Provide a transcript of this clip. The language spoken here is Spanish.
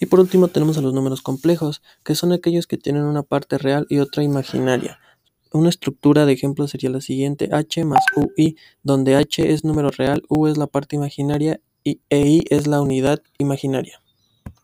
Y por último tenemos a los números complejos, que son aquellos que tienen una parte real y otra imaginaria. Una estructura de ejemplo sería la siguiente, h más ui, donde h es número real, u es la parte imaginaria y e i es la unidad imaginaria.